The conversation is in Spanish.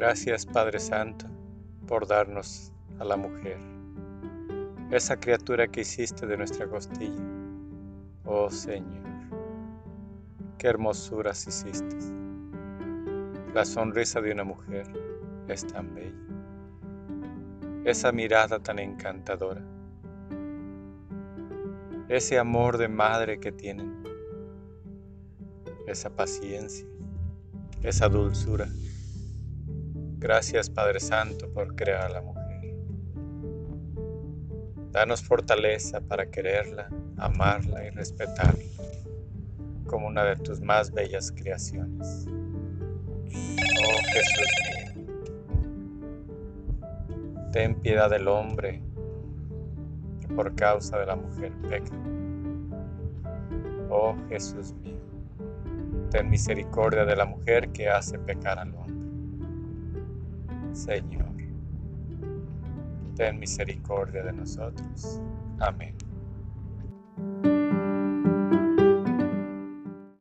Gracias Padre Santo por darnos a la mujer, esa criatura que hiciste de nuestra costilla. Oh Señor, qué hermosuras hiciste. La sonrisa de una mujer es tan bella, esa mirada tan encantadora, ese amor de madre que tienen, esa paciencia, esa dulzura. Gracias Padre Santo por crear a la mujer. Danos fortaleza para quererla, amarla y respetarla como una de tus más bellas creaciones. Oh Jesús mío, ten piedad del hombre que por causa de la mujer peca. Oh Jesús mío, ten misericordia de la mujer que hace pecar al hombre. Señor, ten misericordia de nosotros. Amén.